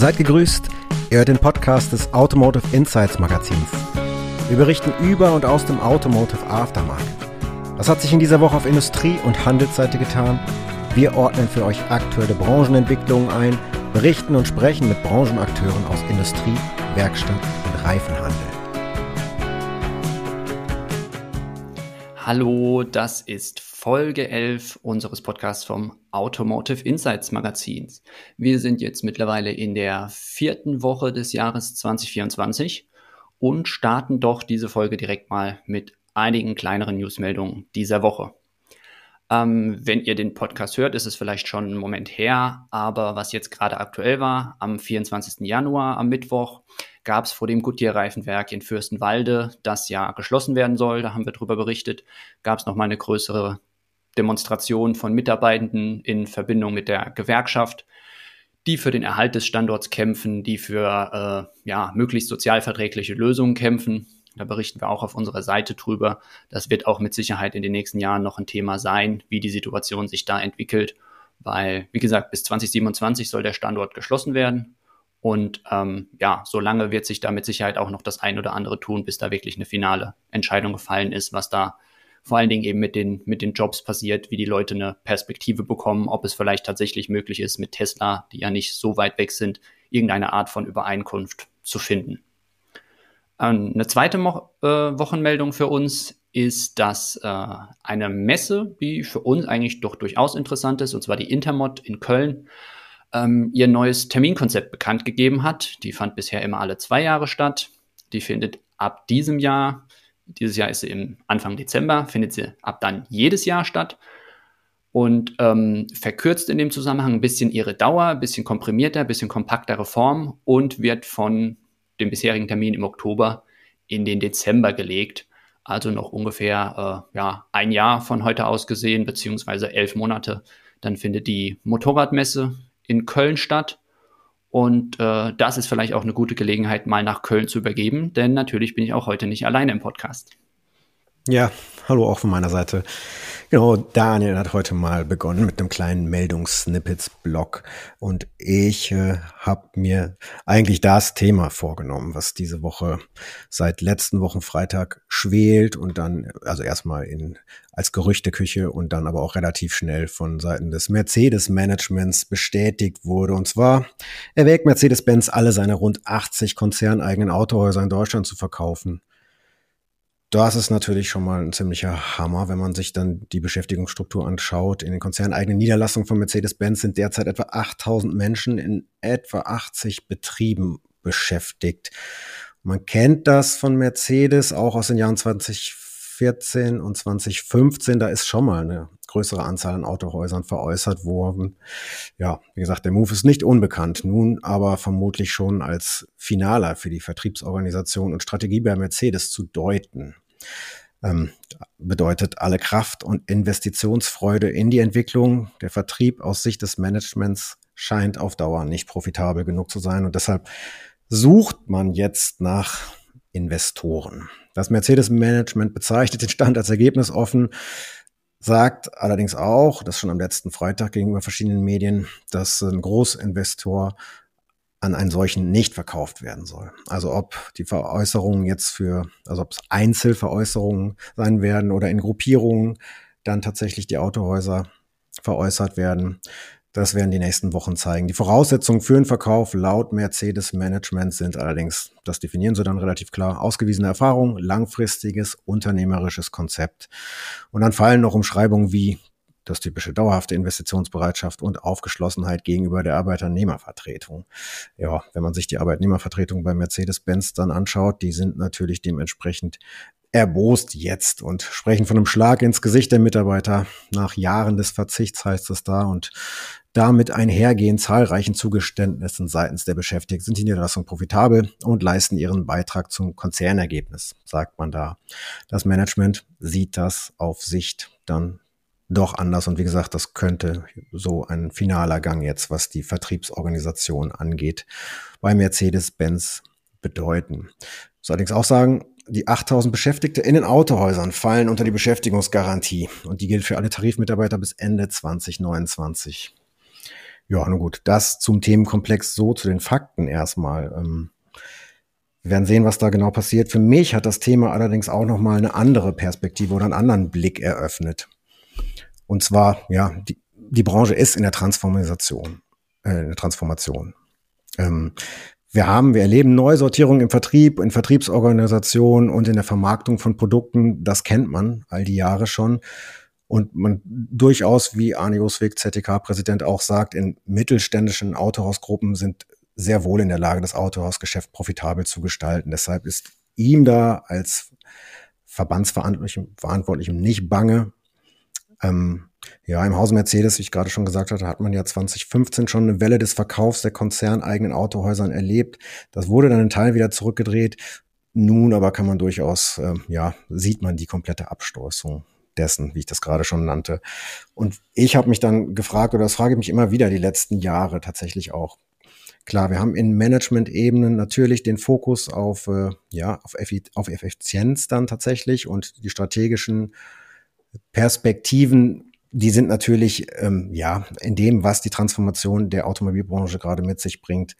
Seid gegrüßt, ihr hört den Podcast des Automotive Insights Magazins. Wir berichten über und aus dem Automotive Aftermarket. Was hat sich in dieser Woche auf Industrie- und Handelsseite getan? Wir ordnen für euch aktuelle Branchenentwicklungen ein, berichten und sprechen mit Branchenakteuren aus Industrie, Werkstatt und Reifenhandel. Hallo, das ist Folge 11 unseres Podcasts vom Automotive Insights Magazins. Wir sind jetzt mittlerweile in der vierten Woche des Jahres 2024 und starten doch diese Folge direkt mal mit einigen kleineren Newsmeldungen dieser Woche. Ähm, wenn ihr den Podcast hört, ist es vielleicht schon einen Moment her, aber was jetzt gerade aktuell war, am 24. Januar, am Mittwoch, gab es vor dem Goodyear-Reifenwerk in Fürstenwalde, das ja geschlossen werden soll, da haben wir drüber berichtet, gab es nochmal eine größere Demonstration von Mitarbeitenden in Verbindung mit der Gewerkschaft, die für den Erhalt des Standorts kämpfen, die für äh, ja, möglichst sozialverträgliche Lösungen kämpfen. Da berichten wir auch auf unserer Seite drüber. Das wird auch mit Sicherheit in den nächsten Jahren noch ein Thema sein, wie die Situation sich da entwickelt, weil, wie gesagt, bis 2027 soll der Standort geschlossen werden. Und ähm, ja, solange wird sich da mit Sicherheit auch noch das ein oder andere tun, bis da wirklich eine finale Entscheidung gefallen ist, was da vor allen Dingen eben mit den, mit den Jobs passiert, wie die Leute eine Perspektive bekommen, ob es vielleicht tatsächlich möglich ist, mit Tesla, die ja nicht so weit weg sind, irgendeine Art von Übereinkunft zu finden. Eine zweite Mo äh, Wochenmeldung für uns ist, dass äh, eine Messe, die für uns eigentlich doch durchaus interessant ist, und zwar die Intermod in Köln, ähm, ihr neues Terminkonzept bekannt gegeben hat. Die fand bisher immer alle zwei Jahre statt. Die findet ab diesem Jahr dieses Jahr ist sie im Anfang Dezember, findet sie ab dann jedes Jahr statt und ähm, verkürzt in dem Zusammenhang ein bisschen ihre Dauer, ein bisschen komprimierter, ein bisschen kompaktere Form und wird von dem bisherigen Termin im Oktober in den Dezember gelegt. Also noch ungefähr äh, ja, ein Jahr von heute aus gesehen, beziehungsweise elf Monate. Dann findet die Motorradmesse in Köln statt. Und äh, das ist vielleicht auch eine gute Gelegenheit, mal nach Köln zu übergeben, denn natürlich bin ich auch heute nicht alleine im Podcast. Ja, hallo auch von meiner Seite. Genau, Daniel hat heute mal begonnen mit einem kleinen Meldungssnippets-Blog und ich äh, habe mir eigentlich das Thema vorgenommen, was diese Woche seit letzten Wochen Freitag schwelt und dann, also erstmal in als Gerüchteküche und dann aber auch relativ schnell von Seiten des Mercedes-Managements bestätigt wurde. Und zwar erwägt Mercedes-Benz alle seine rund 80 konzerneigenen Autohäuser in Deutschland zu verkaufen. Das ist natürlich schon mal ein ziemlicher Hammer, wenn man sich dann die Beschäftigungsstruktur anschaut. In den konzerneigenen Niederlassungen von Mercedes-Benz sind derzeit etwa 8000 Menschen in etwa 80 Betrieben beschäftigt. Man kennt das von Mercedes auch aus den Jahren 2014 und 2015. Da ist schon mal eine größere Anzahl an Autohäusern veräußert worden. Ja, wie gesagt, der Move ist nicht unbekannt, nun aber vermutlich schon als finaler für die Vertriebsorganisation und Strategie bei Mercedes zu deuten. Ähm, bedeutet alle Kraft und Investitionsfreude in die Entwicklung. Der Vertrieb aus Sicht des Managements scheint auf Dauer nicht profitabel genug zu sein und deshalb sucht man jetzt nach Investoren. Das Mercedes-Management bezeichnet den Stand als ergebnisoffen sagt allerdings auch, das schon am letzten Freitag gegenüber verschiedenen Medien, dass ein Großinvestor an einen solchen nicht verkauft werden soll. Also ob die Veräußerungen jetzt für, also ob es Einzelveräußerungen sein werden oder in Gruppierungen dann tatsächlich die Autohäuser veräußert werden. Das werden die nächsten Wochen zeigen. Die Voraussetzungen für den Verkauf laut Mercedes Management sind allerdings, das definieren sie dann relativ klar, ausgewiesene Erfahrung, langfristiges unternehmerisches Konzept. Und dann fallen noch Umschreibungen wie das typische dauerhafte Investitionsbereitschaft und Aufgeschlossenheit gegenüber der Arbeitnehmervertretung. Ja, wenn man sich die Arbeitnehmervertretung bei Mercedes-Benz dann anschaut, die sind natürlich dementsprechend erbost jetzt und sprechen von einem Schlag ins Gesicht der Mitarbeiter. Nach Jahren des Verzichts heißt es da und damit einhergehen zahlreichen Zugeständnissen seitens der Beschäftigten sind die Niederlassungen profitabel und leisten ihren Beitrag zum Konzernergebnis, sagt man da. Das Management sieht das auf Sicht dann doch anders und wie gesagt, das könnte so ein finaler Gang jetzt, was die Vertriebsorganisation angeht, bei Mercedes-Benz bedeuten. Ich muss allerdings auch sagen, die 8000 Beschäftigte in den Autohäusern fallen unter die Beschäftigungsgarantie und die gilt für alle Tarifmitarbeiter bis Ende 2029. Ja, nun gut, das zum Themenkomplex so zu den Fakten erstmal. Ähm, wir werden sehen, was da genau passiert. Für mich hat das Thema allerdings auch noch mal eine andere Perspektive oder einen anderen Blick eröffnet. Und zwar, ja, die, die Branche ist in der Transformation, äh, in der Transformation. Ähm, wir haben, wir erleben Neusortierung im Vertrieb, in Vertriebsorganisationen und in der Vermarktung von Produkten. Das kennt man all die Jahre schon. Und man durchaus, wie Arne Joswig, ZTK-Präsident, auch sagt, in mittelständischen Autohausgruppen sind sehr wohl in der Lage, das Autohausgeschäft profitabel zu gestalten. Deshalb ist ihm da als Verbandsverantwortlichem nicht bange. Ähm, ja, im Hause Mercedes, wie ich gerade schon gesagt hatte, hat man ja 2015 schon eine Welle des Verkaufs der konzerneigenen Autohäusern erlebt. Das wurde dann in Teil wieder zurückgedreht. Nun aber kann man durchaus, äh, ja, sieht man die komplette Abstoßung dessen, wie ich das gerade schon nannte. Und ich habe mich dann gefragt, oder das frage ich mich immer wieder die letzten Jahre tatsächlich auch. Klar, wir haben in Management-Ebenen natürlich den Fokus auf, äh, ja, auf, Effi auf Effizienz dann tatsächlich und die strategischen Perspektiven die sind natürlich, ähm, ja, in dem, was die Transformation der Automobilbranche gerade mit sich bringt,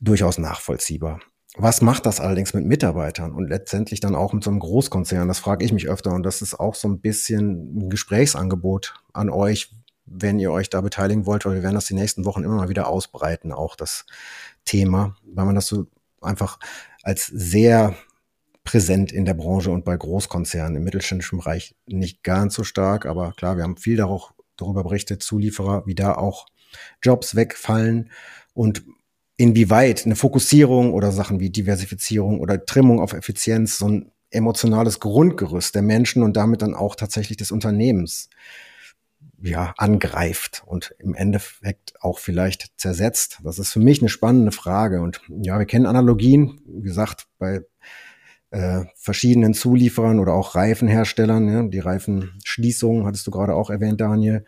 durchaus nachvollziehbar. Was macht das allerdings mit Mitarbeitern und letztendlich dann auch mit so einem Großkonzern? Das frage ich mich öfter und das ist auch so ein bisschen ein Gesprächsangebot an euch, wenn ihr euch da beteiligen wollt, weil wir werden das die nächsten Wochen immer mal wieder ausbreiten, auch das Thema, weil man das so einfach als sehr präsent in der Branche und bei Großkonzernen. Im mittelständischen Bereich nicht ganz so stark, aber klar, wir haben viel darüber, berichtet, Zulieferer, wie da auch Jobs wegfallen und inwieweit eine Fokussierung oder Sachen wie Diversifizierung oder Trimmung auf Effizienz so ein emotionales Grundgerüst der Menschen und damit dann auch tatsächlich des Unternehmens ja, angreift und im Endeffekt auch vielleicht zersetzt. Das ist für mich eine spannende Frage. Und ja, wir kennen Analogien, wie gesagt, bei äh, verschiedenen Zulieferern oder auch Reifenherstellern, ja, die Reifenschließung hattest du gerade auch erwähnt, Daniel,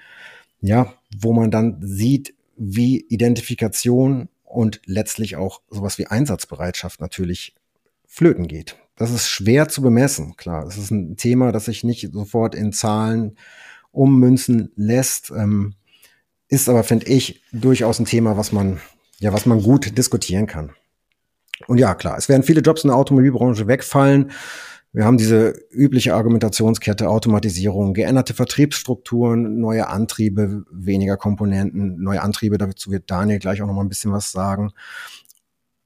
ja, wo man dann sieht, wie Identifikation und letztlich auch sowas wie Einsatzbereitschaft natürlich flöten geht. Das ist schwer zu bemessen, klar. Das ist ein Thema, das sich nicht sofort in Zahlen ummünzen lässt, ähm, ist aber, finde ich, durchaus ein Thema, was man, ja, was man gut diskutieren kann. Und ja, klar, es werden viele Jobs in der Automobilbranche wegfallen. Wir haben diese übliche Argumentationskette, Automatisierung, geänderte Vertriebsstrukturen, neue Antriebe, weniger Komponenten, neue Antriebe, dazu wird Daniel gleich auch noch mal ein bisschen was sagen.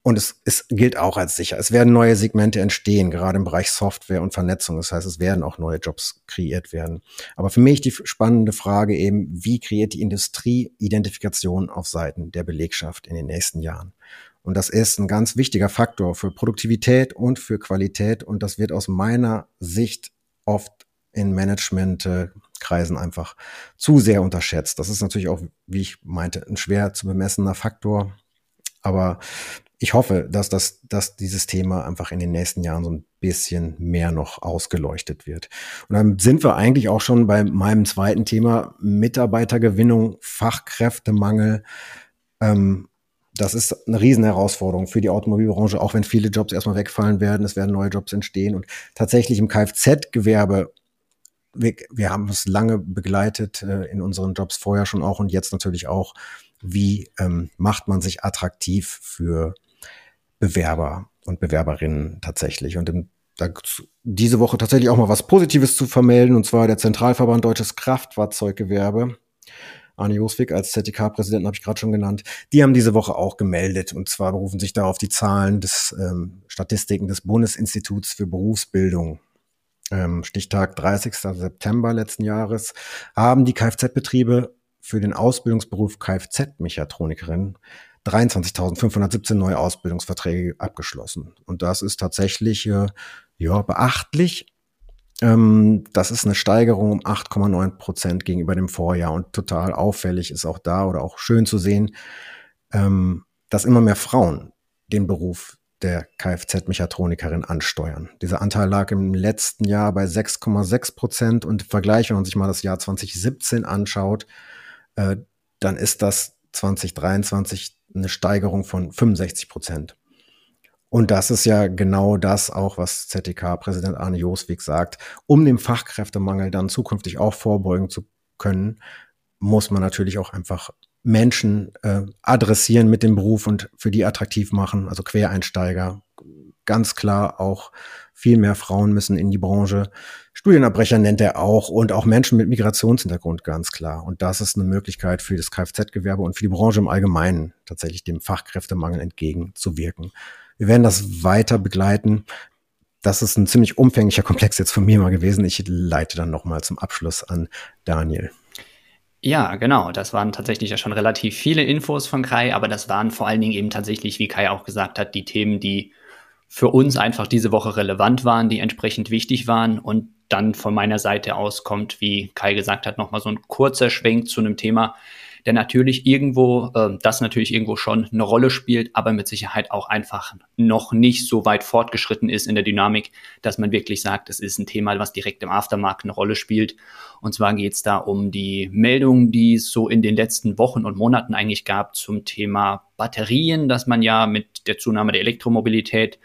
Und es, es gilt auch als sicher. Es werden neue Segmente entstehen, gerade im Bereich Software und Vernetzung. Das heißt, es werden auch neue Jobs kreiert werden. Aber für mich die spannende Frage eben, wie kreiert die Industrie Identifikation auf Seiten der Belegschaft in den nächsten Jahren? Und das ist ein ganz wichtiger Faktor für Produktivität und für Qualität. Und das wird aus meiner Sicht oft in Managementkreisen einfach zu sehr unterschätzt. Das ist natürlich auch, wie ich meinte, ein schwer zu bemessener Faktor. Aber ich hoffe, dass das, dass dieses Thema einfach in den nächsten Jahren so ein bisschen mehr noch ausgeleuchtet wird. Und dann sind wir eigentlich auch schon bei meinem zweiten Thema Mitarbeitergewinnung, Fachkräftemangel. Ähm, das ist eine Riesenherausforderung für die Automobilbranche, auch wenn viele Jobs erstmal wegfallen werden, es werden neue Jobs entstehen. Und tatsächlich im Kfz-Gewerbe, wir, wir, haben es lange begleitet äh, in unseren Jobs vorher schon auch und jetzt natürlich auch, wie ähm, macht man sich attraktiv für Bewerber und Bewerberinnen tatsächlich. Und im, da, diese Woche tatsächlich auch mal was Positives zu vermelden, und zwar der Zentralverband Deutsches Kraftfahrzeuggewerbe Arne Joswig als ZDK-Präsidenten habe ich gerade schon genannt, die haben diese Woche auch gemeldet. Und zwar berufen sich da auf die Zahlen des ähm, Statistiken des Bundesinstituts für Berufsbildung. Ähm, Stichtag 30. September letzten Jahres haben die Kfz-Betriebe für den Ausbildungsberuf Kfz-Mechatronikerin 23.517 neue Ausbildungsverträge abgeschlossen. Und das ist tatsächlich äh, ja beachtlich das ist eine Steigerung um 8,9 Prozent gegenüber dem Vorjahr und total auffällig ist auch da oder auch schön zu sehen, ähm, dass immer mehr Frauen den Beruf der Kfz-Mechatronikerin ansteuern. Dieser Anteil lag im letzten Jahr bei 6,6 Prozent und im Vergleich, wenn man sich mal das Jahr 2017 anschaut, äh, dann ist das 2023 eine Steigerung von 65 Prozent. Und das ist ja genau das auch, was ZDK-Präsident Arne Joswig sagt. Um dem Fachkräftemangel dann zukünftig auch vorbeugen zu können, muss man natürlich auch einfach Menschen äh, adressieren mit dem Beruf und für die attraktiv machen, also Quereinsteiger. Ganz klar auch viel mehr Frauen müssen in die Branche. Studienabbrecher nennt er auch und auch Menschen mit Migrationshintergrund ganz klar. Und das ist eine Möglichkeit für das Kfz-Gewerbe und für die Branche im Allgemeinen tatsächlich dem Fachkräftemangel entgegenzuwirken. Wir werden das weiter begleiten. Das ist ein ziemlich umfänglicher Komplex jetzt von mir mal gewesen. Ich leite dann nochmal zum Abschluss an Daniel. Ja, genau. Das waren tatsächlich ja schon relativ viele Infos von Kai, aber das waren vor allen Dingen eben tatsächlich, wie Kai auch gesagt hat, die Themen, die für uns einfach diese Woche relevant waren, die entsprechend wichtig waren. Und dann von meiner Seite aus kommt, wie Kai gesagt hat, nochmal so ein kurzer Schwenk zu einem Thema, der natürlich irgendwo, äh, das natürlich irgendwo schon eine Rolle spielt, aber mit Sicherheit auch einfach noch nicht so weit fortgeschritten ist in der Dynamik, dass man wirklich sagt, es ist ein Thema, was direkt im Aftermarkt eine Rolle spielt. Und zwar geht es da um die Meldungen, die es so in den letzten Wochen und Monaten eigentlich gab zum Thema Batterien, dass man ja mit der Zunahme der Elektromobilität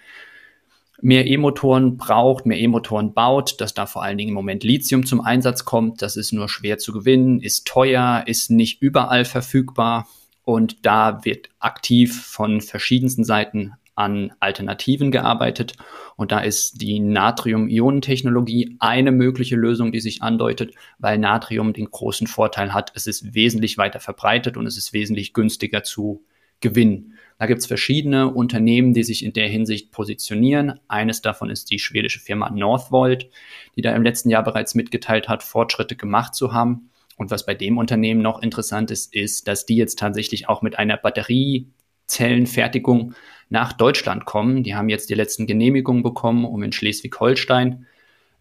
mehr E-Motoren braucht, mehr E-Motoren baut, dass da vor allen Dingen im Moment Lithium zum Einsatz kommt. Das ist nur schwer zu gewinnen, ist teuer, ist nicht überall verfügbar. Und da wird aktiv von verschiedensten Seiten an Alternativen gearbeitet. Und da ist die Natrium-Ionen-Technologie eine mögliche Lösung, die sich andeutet, weil Natrium den großen Vorteil hat, es ist wesentlich weiter verbreitet und es ist wesentlich günstiger zu gewinnen. Da gibt es verschiedene Unternehmen, die sich in der Hinsicht positionieren. Eines davon ist die schwedische Firma Northvolt, die da im letzten Jahr bereits mitgeteilt hat, Fortschritte gemacht zu haben. Und was bei dem Unternehmen noch interessant ist, ist, dass die jetzt tatsächlich auch mit einer Batteriezellenfertigung nach Deutschland kommen. Die haben jetzt die letzten Genehmigungen bekommen, um in Schleswig-Holstein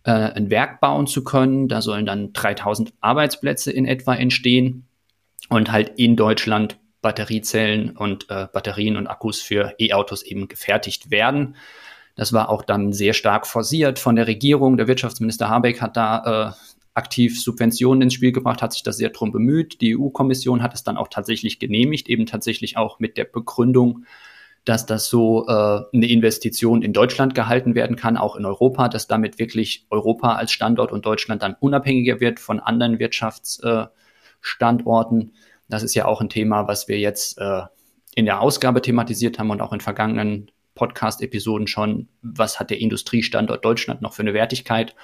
äh, ein Werk bauen zu können. Da sollen dann 3000 Arbeitsplätze in etwa entstehen und halt in Deutschland Batteriezellen und äh, Batterien und Akkus für E-Autos eben gefertigt werden. Das war auch dann sehr stark forciert von der Regierung. Der Wirtschaftsminister Habeck hat da äh, aktiv Subventionen ins Spiel gebracht, hat sich das sehr drum bemüht. Die EU-Kommission hat es dann auch tatsächlich genehmigt, eben tatsächlich auch mit der Begründung, dass das so äh, eine Investition in Deutschland gehalten werden kann, auch in Europa, dass damit wirklich Europa als Standort und Deutschland dann unabhängiger wird von anderen Wirtschaftsstandorten. Äh, das ist ja auch ein Thema, was wir jetzt äh, in der Ausgabe thematisiert haben und auch in vergangenen Podcast-Episoden schon. Was hat der Industriestandort Deutschland noch für eine Wertigkeit?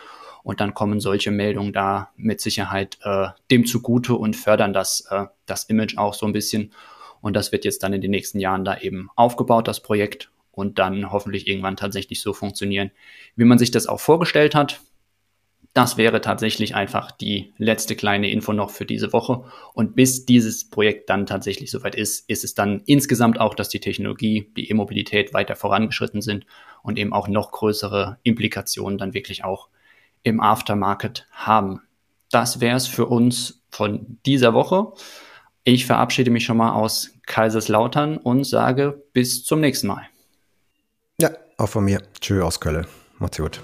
Und dann kommen solche Meldungen da mit Sicherheit äh, dem zugute und fördern das, äh, das Image auch so ein bisschen. Und das wird jetzt dann in den nächsten Jahren da eben aufgebaut, das Projekt, und dann hoffentlich irgendwann tatsächlich so funktionieren, wie man sich das auch vorgestellt hat. Das wäre tatsächlich einfach die letzte kleine Info noch für diese Woche. Und bis dieses Projekt dann tatsächlich soweit ist, ist es dann insgesamt auch, dass die Technologie, die E-Mobilität weiter vorangeschritten sind und eben auch noch größere Implikationen dann wirklich auch im Aftermarket haben. Das wäre es für uns von dieser Woche. Ich verabschiede mich schon mal aus Kaiserslautern und sage bis zum nächsten Mal. Ja, auch von mir. Tschö aus Köln. Macht's gut.